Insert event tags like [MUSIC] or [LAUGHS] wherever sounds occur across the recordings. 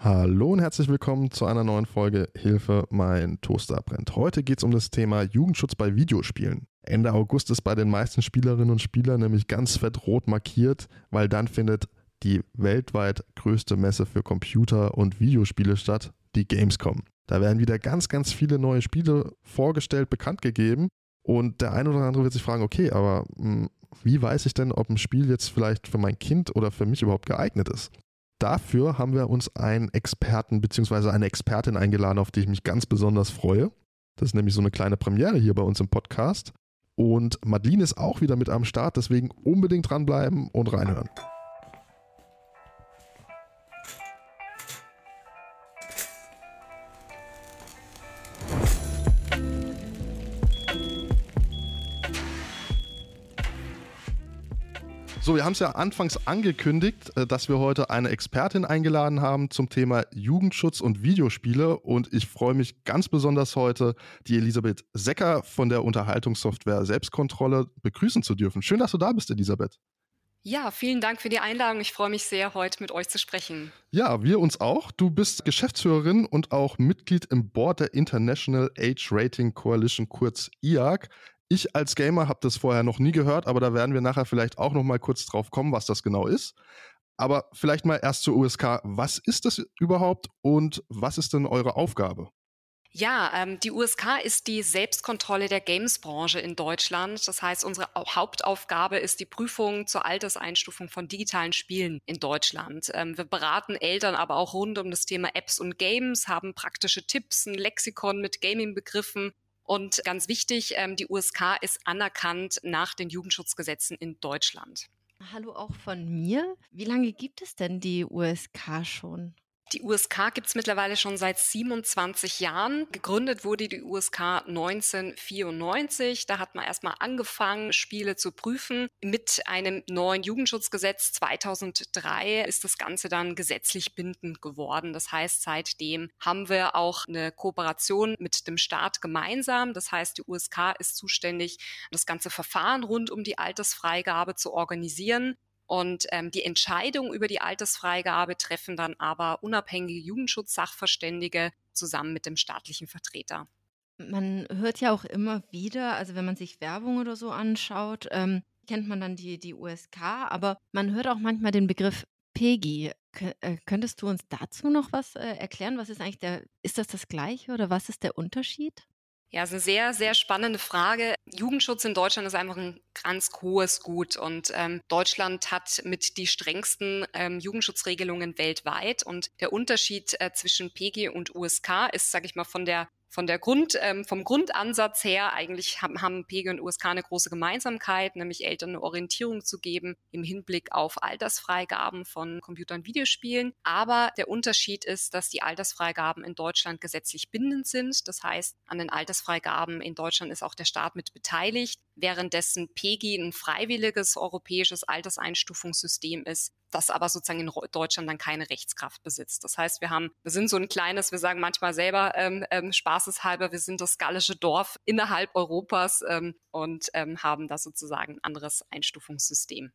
Hallo und herzlich willkommen zu einer neuen Folge Hilfe, mein Toaster brennt. Heute geht es um das Thema Jugendschutz bei Videospielen. Ende August ist bei den meisten Spielerinnen und Spielern nämlich ganz fett rot markiert, weil dann findet die weltweit größte Messe für Computer- und Videospiele statt, die Gamescom. Da werden wieder ganz, ganz viele neue Spiele vorgestellt, bekannt gegeben. Und der eine oder andere wird sich fragen, okay, aber mh, hm, wie weiß ich denn, ob ein Spiel jetzt vielleicht für mein Kind oder für mich überhaupt geeignet ist? Dafür haben wir uns einen Experten bzw. eine Expertin eingeladen, auf die ich mich ganz besonders freue. Das ist nämlich so eine kleine Premiere hier bei uns im Podcast. Und Madeline ist auch wieder mit am Start, deswegen unbedingt dranbleiben und reinhören. So, wir haben es ja anfangs angekündigt, äh, dass wir heute eine Expertin eingeladen haben zum Thema Jugendschutz und Videospiele. Und ich freue mich ganz besonders heute, die Elisabeth Secker von der Unterhaltungssoftware Selbstkontrolle begrüßen zu dürfen. Schön, dass du da bist, Elisabeth. Ja, vielen Dank für die Einladung. Ich freue mich sehr, heute mit euch zu sprechen. Ja, wir uns auch. Du bist Geschäftsführerin und auch Mitglied im Board der International Age Rating Coalition, kurz IAC. Ich als Gamer habe das vorher noch nie gehört, aber da werden wir nachher vielleicht auch noch mal kurz drauf kommen, was das genau ist. Aber vielleicht mal erst zur USK. Was ist das überhaupt und was ist denn eure Aufgabe? Ja, ähm, die USK ist die Selbstkontrolle der Games-Branche in Deutschland. Das heißt, unsere Hauptaufgabe ist die Prüfung zur Alterseinstufung von digitalen Spielen in Deutschland. Ähm, wir beraten Eltern aber auch rund um das Thema Apps und Games, haben praktische Tipps, ein Lexikon mit Gaming-Begriffen und ganz wichtig, ähm, die USK ist anerkannt nach den Jugendschutzgesetzen in Deutschland. Hallo auch von mir. Wie lange gibt es denn die USK schon? Die USK gibt es mittlerweile schon seit 27 Jahren. Gegründet wurde die USK 1994. Da hat man erstmal angefangen, Spiele zu prüfen. Mit einem neuen Jugendschutzgesetz 2003 ist das Ganze dann gesetzlich bindend geworden. Das heißt, seitdem haben wir auch eine Kooperation mit dem Staat gemeinsam. Das heißt, die USK ist zuständig, das ganze Verfahren rund um die Altersfreigabe zu organisieren. Und ähm, die Entscheidung über die Altersfreigabe treffen dann aber unabhängige Jugendschutzsachverständige zusammen mit dem staatlichen Vertreter. Man hört ja auch immer wieder, also wenn man sich Werbung oder so anschaut, ähm, kennt man dann die, die USK, aber man hört auch manchmal den Begriff PEGI. K äh, könntest du uns dazu noch was äh, erklären? Was ist eigentlich der, ist das das gleiche oder was ist der Unterschied? Ja, ist eine sehr, sehr spannende Frage. Jugendschutz in Deutschland ist einfach ein ganz hohes Gut und ähm, Deutschland hat mit die strengsten ähm, Jugendschutzregelungen weltweit und der Unterschied äh, zwischen PG und USK ist, sage ich mal, von der von der Grund, ähm, vom Grundansatz her eigentlich haben, haben PG und USK eine große Gemeinsamkeit, nämlich Eltern eine Orientierung zu geben im Hinblick auf Altersfreigaben von Computer- und Videospielen. Aber der Unterschied ist, dass die Altersfreigaben in Deutschland gesetzlich bindend sind. Das heißt, an den Altersfreigaben in Deutschland ist auch der Staat mit beteiligt, währenddessen PG ein freiwilliges europäisches Alterseinstufungssystem ist, das aber sozusagen in Deutschland dann keine Rechtskraft besitzt. Das heißt, wir haben, wir sind so ein kleines, wir sagen manchmal selber ähm, ähm, spaßeshalber, wir sind das gallische Dorf innerhalb Europas ähm, und ähm, haben da sozusagen ein anderes Einstufungssystem.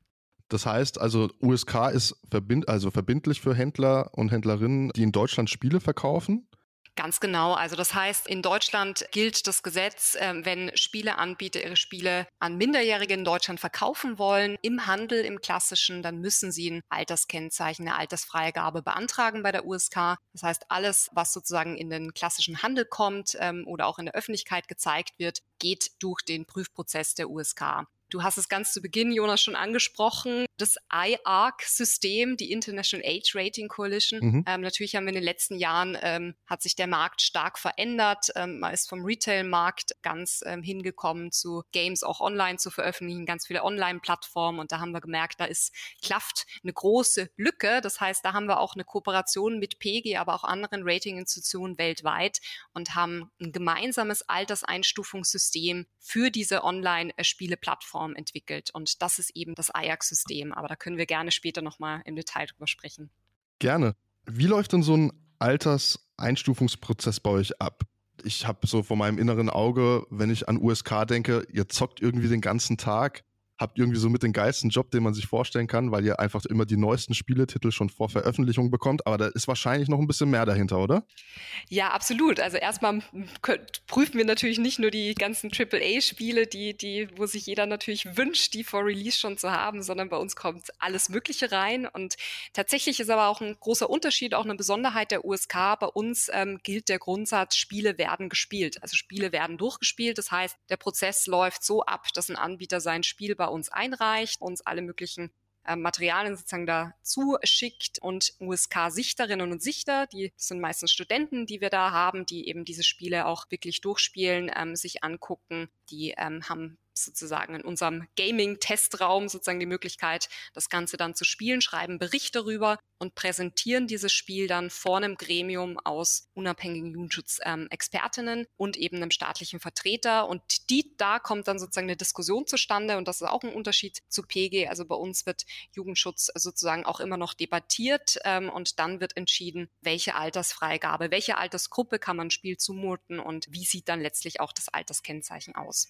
Das heißt also, USK ist verbind also verbindlich für Händler und Händlerinnen, die in Deutschland Spiele verkaufen. Ganz genau. Also das heißt, in Deutschland gilt das Gesetz, äh, wenn Spieleanbieter ihre Spiele an Minderjährige in Deutschland verkaufen wollen, im Handel, im klassischen, dann müssen sie ein Alterskennzeichen, eine Altersfreigabe beantragen bei der USK. Das heißt, alles, was sozusagen in den klassischen Handel kommt ähm, oder auch in der Öffentlichkeit gezeigt wird, geht durch den Prüfprozess der USK. Du hast es ganz zu Beginn, Jonas, schon angesprochen. Das IARC-System, die International Age Rating Coalition. Mhm. Ähm, natürlich haben wir in den letzten Jahren, ähm, hat sich der Markt stark verändert. Ähm, man ist vom Retail-Markt ganz ähm, hingekommen zu Games auch online zu veröffentlichen, ganz viele Online-Plattformen. Und da haben wir gemerkt, da ist, klafft eine große Lücke. Das heißt, da haben wir auch eine Kooperation mit PG, aber auch anderen Rating-Institutionen weltweit und haben ein gemeinsames Alterseinstufungssystem für diese Online-Spiele-Plattform Plattform entwickelt. Und das ist eben das Ajax-System. Aber da können wir gerne später nochmal im Detail drüber sprechen. Gerne. Wie läuft denn so ein Alterseinstufungsprozess bei euch ab? Ich habe so vor meinem inneren Auge, wenn ich an USK denke, ihr zockt irgendwie den ganzen Tag. Habt irgendwie so mit den geilsten Job, den man sich vorstellen kann, weil ihr einfach immer die neuesten Spieletitel schon vor Veröffentlichung bekommt. Aber da ist wahrscheinlich noch ein bisschen mehr dahinter, oder? Ja, absolut. Also erstmal prüfen wir natürlich nicht nur die ganzen AAA-Spiele, die, die, wo sich jeder natürlich wünscht, die vor Release schon zu haben, sondern bei uns kommt alles Mögliche rein. Und tatsächlich ist aber auch ein großer Unterschied, auch eine Besonderheit der USK. Bei uns ähm, gilt der Grundsatz, Spiele werden gespielt. Also Spiele werden durchgespielt. Das heißt, der Prozess läuft so ab, dass ein Anbieter sein Spiel bei uns einreicht, uns alle möglichen äh, Materialien sozusagen dazu schickt und USK-Sichterinnen und Sichter, die sind meistens Studenten, die wir da haben, die eben diese Spiele auch wirklich durchspielen, ähm, sich angucken, die ähm, haben sozusagen in unserem Gaming-Testraum sozusagen die Möglichkeit, das Ganze dann zu spielen, schreiben Berichte darüber und präsentieren dieses Spiel dann vor einem Gremium aus unabhängigen Jugendschutzexpertinnen ähm, und eben einem staatlichen Vertreter. Und die, da kommt dann sozusagen eine Diskussion zustande und das ist auch ein Unterschied zu PG. Also bei uns wird Jugendschutz sozusagen auch immer noch debattiert ähm, und dann wird entschieden, welche Altersfreigabe, welche Altersgruppe kann man Spiel zumuten und wie sieht dann letztlich auch das Alterskennzeichen aus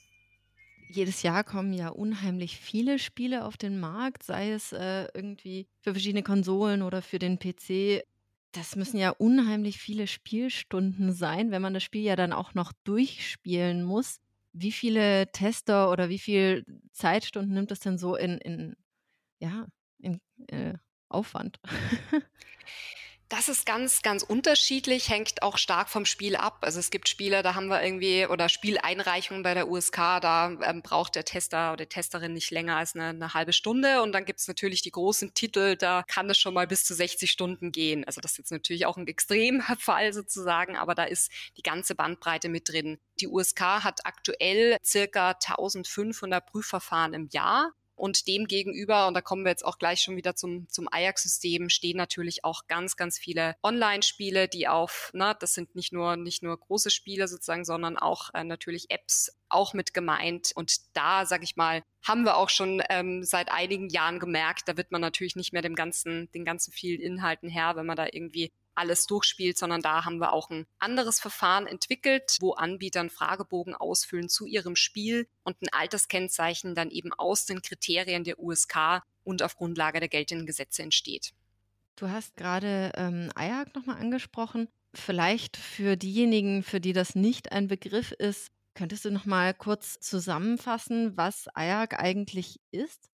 jedes Jahr kommen ja unheimlich viele Spiele auf den Markt, sei es äh, irgendwie für verschiedene Konsolen oder für den PC. Das müssen ja unheimlich viele Spielstunden sein, wenn man das Spiel ja dann auch noch durchspielen muss. Wie viele Tester oder wie viel Zeitstunden nimmt das denn so in, in ja, in äh, Aufwand? [LAUGHS] Das ist ganz, ganz unterschiedlich, hängt auch stark vom Spiel ab. Also es gibt Spiele, da haben wir irgendwie, oder Spieleinreichungen bei der USK, da ähm, braucht der Tester oder die Testerin nicht länger als eine, eine halbe Stunde. Und dann gibt es natürlich die großen Titel, da kann es schon mal bis zu 60 Stunden gehen. Also das ist jetzt natürlich auch ein Extremfall [LAUGHS] sozusagen, aber da ist die ganze Bandbreite mit drin. Die USK hat aktuell circa 1500 Prüfverfahren im Jahr. Und dem gegenüber, und da kommen wir jetzt auch gleich schon wieder zum, zum Ajax-System, stehen natürlich auch ganz, ganz viele Online-Spiele, die auf, na, das sind nicht nur, nicht nur große Spiele sozusagen, sondern auch äh, natürlich Apps auch mit gemeint. Und da, sag ich mal, haben wir auch schon ähm, seit einigen Jahren gemerkt, da wird man natürlich nicht mehr dem ganzen, den ganzen vielen Inhalten her, wenn man da irgendwie alles durchspielt, sondern da haben wir auch ein anderes Verfahren entwickelt, wo Anbieter einen Fragebogen ausfüllen zu ihrem Spiel und ein Alterskennzeichen dann eben aus den Kriterien der USK und auf Grundlage der geltenden Gesetze entsteht. Du hast gerade ähm, nochmal angesprochen. Vielleicht für diejenigen, für die das nicht ein Begriff ist, könntest du nochmal kurz zusammenfassen, was IAC eigentlich ist?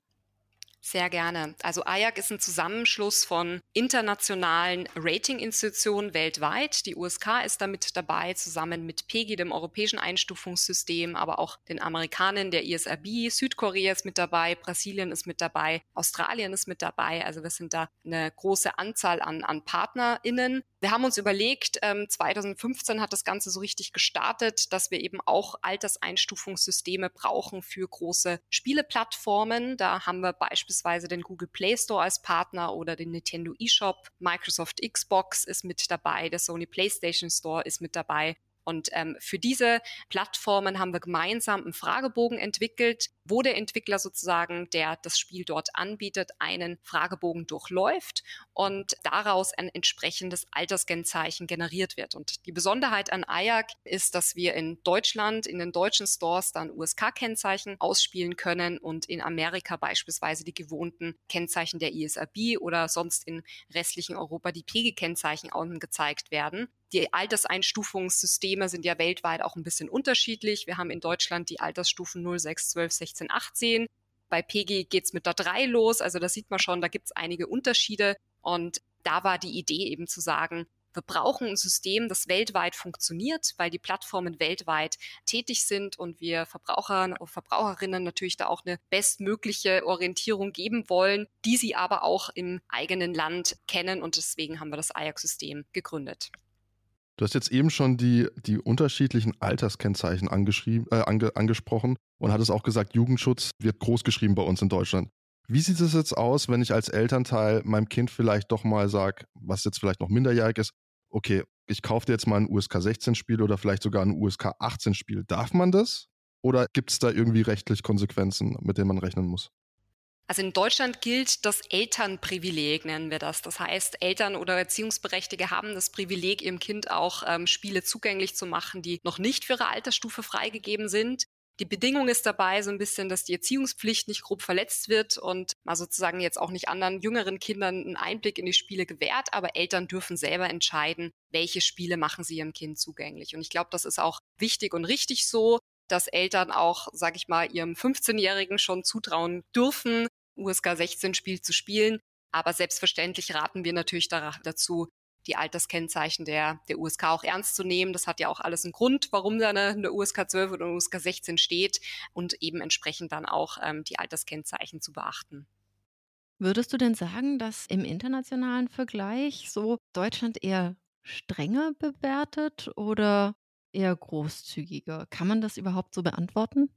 Sehr gerne. Also AJAC ist ein Zusammenschluss von internationalen Ratinginstitutionen weltweit. Die USK ist damit dabei, zusammen mit PEGI, dem europäischen Einstufungssystem, aber auch den Amerikanern, der ISRB. Südkorea ist mit dabei, Brasilien ist mit dabei, Australien ist mit dabei. Also wir sind da eine große Anzahl an, an PartnerInnen. Wir haben uns überlegt, 2015 ähm, hat das Ganze so richtig gestartet, dass wir eben auch Alterseinstufungssysteme brauchen für große Spieleplattformen. Da haben wir beispielsweise den Google Play Store als Partner oder den Nintendo eShop. Microsoft Xbox ist mit dabei, der Sony PlayStation Store ist mit dabei. Und ähm, für diese Plattformen haben wir gemeinsam einen Fragebogen entwickelt, wo der Entwickler sozusagen, der das Spiel dort anbietet, einen Fragebogen durchläuft und daraus ein entsprechendes Alterskennzeichen generiert wird. Und die Besonderheit an AJAC ist, dass wir in Deutschland, in den deutschen Stores dann USK-Kennzeichen ausspielen können und in Amerika beispielsweise die gewohnten Kennzeichen der ISRB oder sonst in restlichen Europa die PG-Kennzeichen gezeigt werden. Die Alterseinstufungssysteme sind ja weltweit auch ein bisschen unterschiedlich. Wir haben in Deutschland die Altersstufen 0, 6, 12, 16, 18. Bei PG geht's mit der 3 los. Also da sieht man schon, da gibt's einige Unterschiede. Und da war die Idee eben zu sagen, wir brauchen ein System, das weltweit funktioniert, weil die Plattformen weltweit tätig sind und wir Verbrauchern und Verbraucherinnen natürlich da auch eine bestmögliche Orientierung geben wollen, die sie aber auch im eigenen Land kennen und deswegen haben wir das Ajax-System gegründet. Du hast jetzt eben schon die, die unterschiedlichen Alterskennzeichen äh, ange, angesprochen und hattest auch gesagt, Jugendschutz wird großgeschrieben bei uns in Deutschland. Wie sieht es jetzt aus, wenn ich als Elternteil meinem Kind vielleicht doch mal sage, was jetzt vielleicht noch minderjährig ist, okay, ich kaufe dir jetzt mal ein USK 16 Spiel oder vielleicht sogar ein USK 18 Spiel. Darf man das? Oder gibt es da irgendwie rechtlich Konsequenzen, mit denen man rechnen muss? Also in Deutschland gilt das Elternprivileg, nennen wir das. Das heißt, Eltern oder Erziehungsberechtigte haben das Privileg, ihrem Kind auch ähm, Spiele zugänglich zu machen, die noch nicht für ihre Altersstufe freigegeben sind. Die Bedingung ist dabei so ein bisschen, dass die Erziehungspflicht nicht grob verletzt wird und mal sozusagen jetzt auch nicht anderen jüngeren Kindern einen Einblick in die Spiele gewährt, aber Eltern dürfen selber entscheiden, welche Spiele machen sie ihrem Kind zugänglich. Und ich glaube, das ist auch wichtig und richtig so, dass Eltern auch, sage ich mal, ihrem 15-Jährigen schon zutrauen dürfen, USK 16 Spiel zu spielen. Aber selbstverständlich raten wir natürlich dazu, die Alterskennzeichen der, der USK auch ernst zu nehmen. Das hat ja auch alles einen Grund, warum da eine, eine USK 12 oder eine USK 16 steht und eben entsprechend dann auch ähm, die Alterskennzeichen zu beachten. Würdest du denn sagen, dass im internationalen Vergleich so Deutschland eher strenger bewertet oder eher großzügiger? Kann man das überhaupt so beantworten?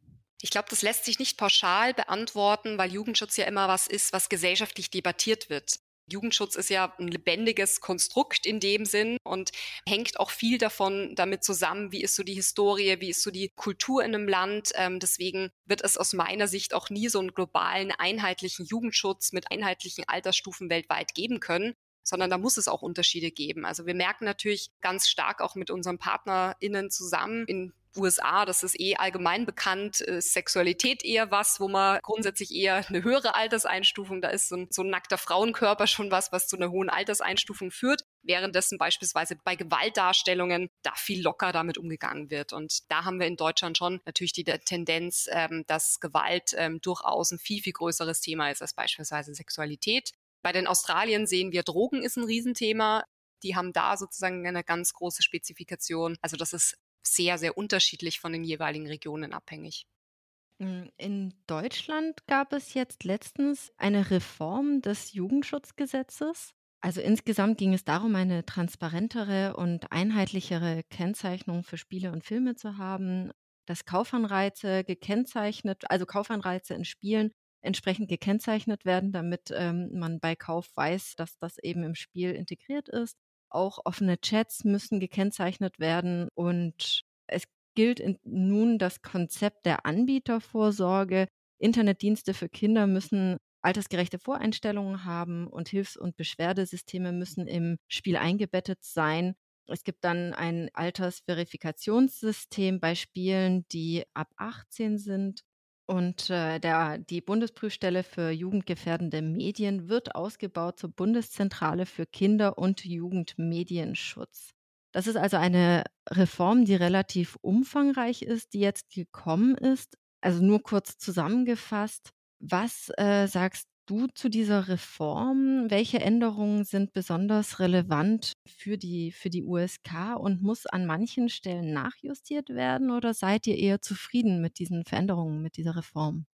Ich glaube, das lässt sich nicht pauschal beantworten, weil Jugendschutz ja immer was ist, was gesellschaftlich debattiert wird. Jugendschutz ist ja ein lebendiges Konstrukt in dem Sinn und hängt auch viel davon damit zusammen, wie ist so die Historie, wie ist so die Kultur in einem Land. Ähm, deswegen wird es aus meiner Sicht auch nie so einen globalen, einheitlichen Jugendschutz mit einheitlichen Altersstufen weltweit geben können sondern da muss es auch Unterschiede geben. Also wir merken natürlich ganz stark auch mit unseren PartnerInnen zusammen in USA, das ist eh allgemein bekannt, ist Sexualität eher was, wo man grundsätzlich eher eine höhere Alterseinstufung, da ist so ein, so ein nackter Frauenkörper schon was, was zu einer hohen Alterseinstufung führt, währenddessen beispielsweise bei Gewaltdarstellungen da viel locker damit umgegangen wird. Und da haben wir in Deutschland schon natürlich die Tendenz, ähm, dass Gewalt ähm, durchaus ein viel, viel größeres Thema ist als beispielsweise Sexualität. Bei den Australien sehen wir, Drogen ist ein Riesenthema. Die haben da sozusagen eine ganz große Spezifikation. Also das ist sehr, sehr unterschiedlich von den jeweiligen Regionen abhängig. Hm, in Deutschland gab es jetzt letztens eine Reform des Jugendschutzgesetzes. Also insgesamt ging es darum, eine transparentere und einheitlichere Kennzeichnung für Spiele und Filme zu haben, dass Kaufanreize gekennzeichnet, also Kaufanreize in Spielen entsprechend gekennzeichnet werden, damit ähm, man bei Kauf weiß, dass das eben im Spiel integriert ist. Auch offene Chats müssen gekennzeichnet werden und es gilt nun das Konzept der Anbietervorsorge. Internetdienste für Kinder müssen altersgerechte Voreinstellungen haben und Hilfs- und Beschwerdesysteme müssen im Spiel eingebettet sein. Es gibt dann ein Altersverifikationssystem bei Spielen, die ab 18 sind. Und äh, der, die Bundesprüfstelle für jugendgefährdende Medien wird ausgebaut zur Bundeszentrale für Kinder- und Jugendmedienschutz. Das ist also eine Reform, die relativ umfangreich ist, die jetzt gekommen ist. Also nur kurz zusammengefasst, was äh, sagst du zu dieser Reform? Welche Änderungen sind besonders relevant für die, für die USK und muss an manchen Stellen nachjustiert werden oder seid ihr eher zufrieden mit diesen Veränderungen, mit dieser Reform?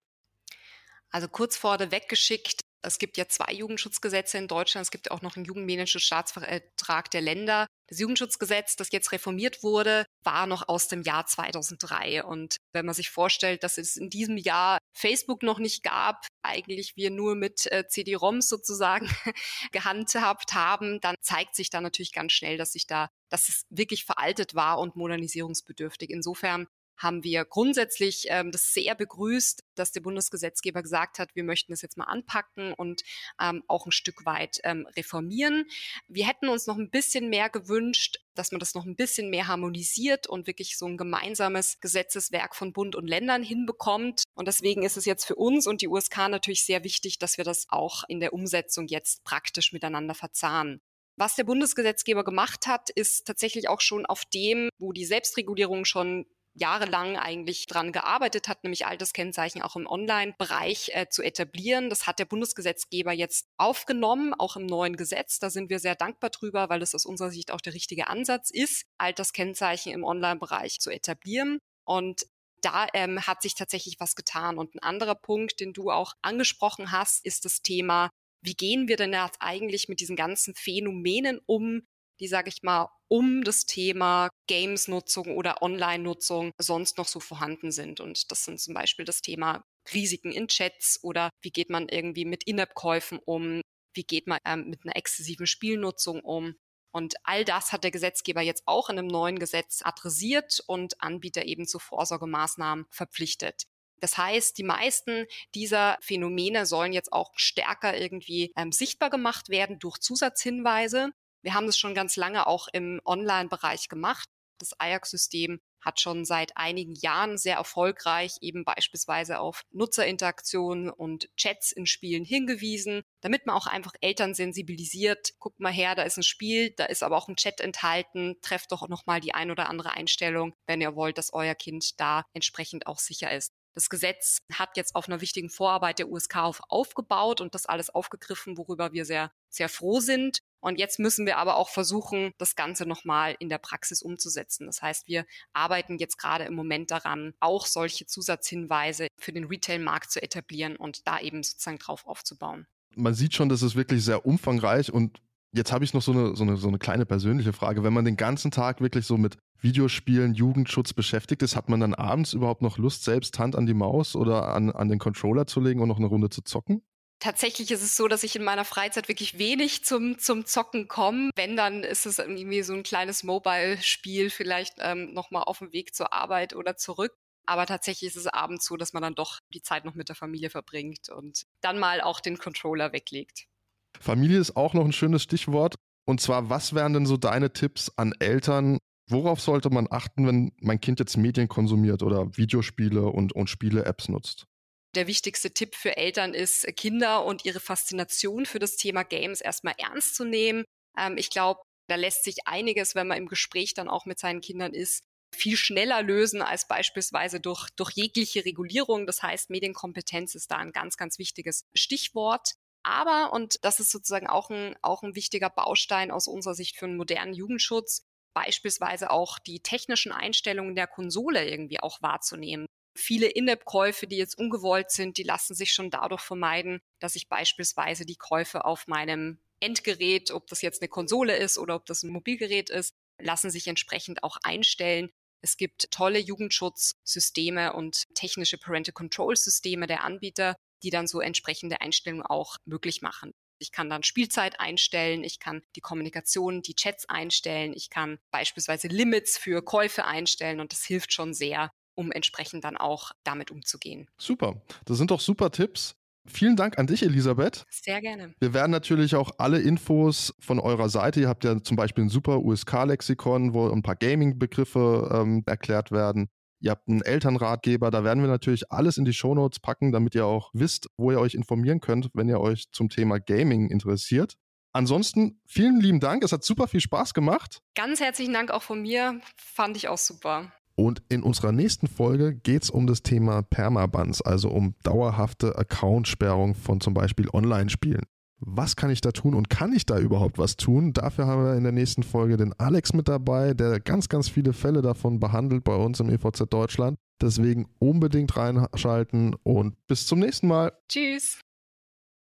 Also kurz vorweg geschickt, es gibt ja zwei Jugendschutzgesetze in Deutschland. Es gibt auch noch einen Jugendmanagementsstaatsvertrag der Länder. Das Jugendschutzgesetz, das jetzt reformiert wurde, war noch aus dem Jahr 2003. Und wenn man sich vorstellt, dass es in diesem Jahr Facebook noch nicht gab, eigentlich wir nur mit äh, CD-ROMs sozusagen [LAUGHS] gehandhabt haben, dann zeigt sich da natürlich ganz schnell, dass sich da, dass es wirklich veraltet war und modernisierungsbedürftig. Insofern haben wir grundsätzlich ähm, das sehr begrüßt, dass der Bundesgesetzgeber gesagt hat, wir möchten das jetzt mal anpacken und ähm, auch ein Stück weit ähm, reformieren. Wir hätten uns noch ein bisschen mehr gewünscht, dass man das noch ein bisschen mehr harmonisiert und wirklich so ein gemeinsames Gesetzeswerk von Bund und Ländern hinbekommt. Und deswegen ist es jetzt für uns und die USK natürlich sehr wichtig, dass wir das auch in der Umsetzung jetzt praktisch miteinander verzahnen. Was der Bundesgesetzgeber gemacht hat, ist tatsächlich auch schon auf dem, wo die Selbstregulierung schon jahrelang eigentlich dran gearbeitet hat, nämlich Alterskennzeichen auch im Online-Bereich äh, zu etablieren. Das hat der Bundesgesetzgeber jetzt aufgenommen, auch im neuen Gesetz. Da sind wir sehr dankbar drüber, weil es aus unserer Sicht auch der richtige Ansatz ist, Alterskennzeichen im Online-Bereich zu etablieren. Und da ähm, hat sich tatsächlich was getan. Und ein anderer Punkt, den du auch angesprochen hast, ist das Thema, wie gehen wir denn jetzt eigentlich mit diesen ganzen Phänomenen um, die, sage ich mal, um das Thema Games-Nutzung oder Online-Nutzung sonst noch so vorhanden sind. Und das sind zum Beispiel das Thema Risiken in Chats oder wie geht man irgendwie mit In-App-Käufen um, wie geht man ähm, mit einer exzessiven Spielnutzung um. Und all das hat der Gesetzgeber jetzt auch in einem neuen Gesetz adressiert und Anbieter eben zu Vorsorgemaßnahmen verpflichtet. Das heißt, die meisten dieser Phänomene sollen jetzt auch stärker irgendwie ähm, sichtbar gemacht werden durch Zusatzhinweise. Wir haben das schon ganz lange auch im Online-Bereich gemacht. Das Ajax-System hat schon seit einigen Jahren sehr erfolgreich eben beispielsweise auf Nutzerinteraktionen und Chats in Spielen hingewiesen, damit man auch einfach Eltern sensibilisiert. Guckt mal her, da ist ein Spiel, da ist aber auch ein Chat enthalten. Trefft doch noch mal die ein oder andere Einstellung, wenn ihr wollt, dass euer Kind da entsprechend auch sicher ist. Das Gesetz hat jetzt auf einer wichtigen Vorarbeit der USK auf aufgebaut und das alles aufgegriffen, worüber wir sehr, sehr froh sind. Und jetzt müssen wir aber auch versuchen, das Ganze nochmal in der Praxis umzusetzen. Das heißt, wir arbeiten jetzt gerade im Moment daran, auch solche Zusatzhinweise für den Retail-Markt zu etablieren und da eben sozusagen drauf aufzubauen. Man sieht schon, das ist wirklich sehr umfangreich und Jetzt habe ich noch so eine, so, eine, so eine kleine persönliche Frage. Wenn man den ganzen Tag wirklich so mit Videospielen, Jugendschutz beschäftigt ist, hat man dann abends überhaupt noch Lust, selbst Hand an die Maus oder an, an den Controller zu legen und noch eine Runde zu zocken? Tatsächlich ist es so, dass ich in meiner Freizeit wirklich wenig zum, zum Zocken komme. Wenn, dann ist es irgendwie so ein kleines Mobile-Spiel, vielleicht ähm, nochmal auf dem Weg zur Arbeit oder zurück. Aber tatsächlich ist es abends so, dass man dann doch die Zeit noch mit der Familie verbringt und dann mal auch den Controller weglegt. Familie ist auch noch ein schönes Stichwort. Und zwar, was wären denn so deine Tipps an Eltern? Worauf sollte man achten, wenn mein Kind jetzt Medien konsumiert oder Videospiele und, und Spiele-Apps nutzt? Der wichtigste Tipp für Eltern ist, Kinder und ihre Faszination für das Thema Games erstmal ernst zu nehmen. Ähm, ich glaube, da lässt sich einiges, wenn man im Gespräch dann auch mit seinen Kindern ist, viel schneller lösen als beispielsweise durch, durch jegliche Regulierung. Das heißt, Medienkompetenz ist da ein ganz, ganz wichtiges Stichwort. Aber, und das ist sozusagen auch ein, auch ein wichtiger Baustein aus unserer Sicht für einen modernen Jugendschutz, beispielsweise auch die technischen Einstellungen der Konsole irgendwie auch wahrzunehmen. Viele In-App-Käufe, die jetzt ungewollt sind, die lassen sich schon dadurch vermeiden, dass ich beispielsweise die Käufe auf meinem Endgerät, ob das jetzt eine Konsole ist oder ob das ein Mobilgerät ist, lassen sich entsprechend auch einstellen. Es gibt tolle Jugendschutzsysteme und technische Parental Control Systeme der Anbieter, die dann so entsprechende Einstellungen auch möglich machen. Ich kann dann Spielzeit einstellen, ich kann die Kommunikation, die Chats einstellen, ich kann beispielsweise Limits für Käufe einstellen und das hilft schon sehr, um entsprechend dann auch damit umzugehen. Super, das sind doch super Tipps. Vielen Dank an dich, Elisabeth. Sehr gerne. Wir werden natürlich auch alle Infos von eurer Seite, ihr habt ja zum Beispiel ein super USK-Lexikon, wo ein paar Gaming-Begriffe ähm, erklärt werden, Ihr habt einen Elternratgeber, da werden wir natürlich alles in die Shownotes packen, damit ihr auch wisst, wo ihr euch informieren könnt, wenn ihr euch zum Thema Gaming interessiert. Ansonsten vielen lieben Dank, es hat super viel Spaß gemacht. Ganz herzlichen Dank auch von mir, fand ich auch super. Und in unserer nächsten Folge geht es um das Thema Permabans, also um dauerhafte Accountsperrung von zum Beispiel Online-Spielen was kann ich da tun und kann ich da überhaupt was tun? Dafür haben wir in der nächsten Folge den Alex mit dabei, der ganz, ganz viele Fälle davon behandelt bei uns im EVZ Deutschland. Deswegen unbedingt reinschalten und bis zum nächsten Mal. Tschüss.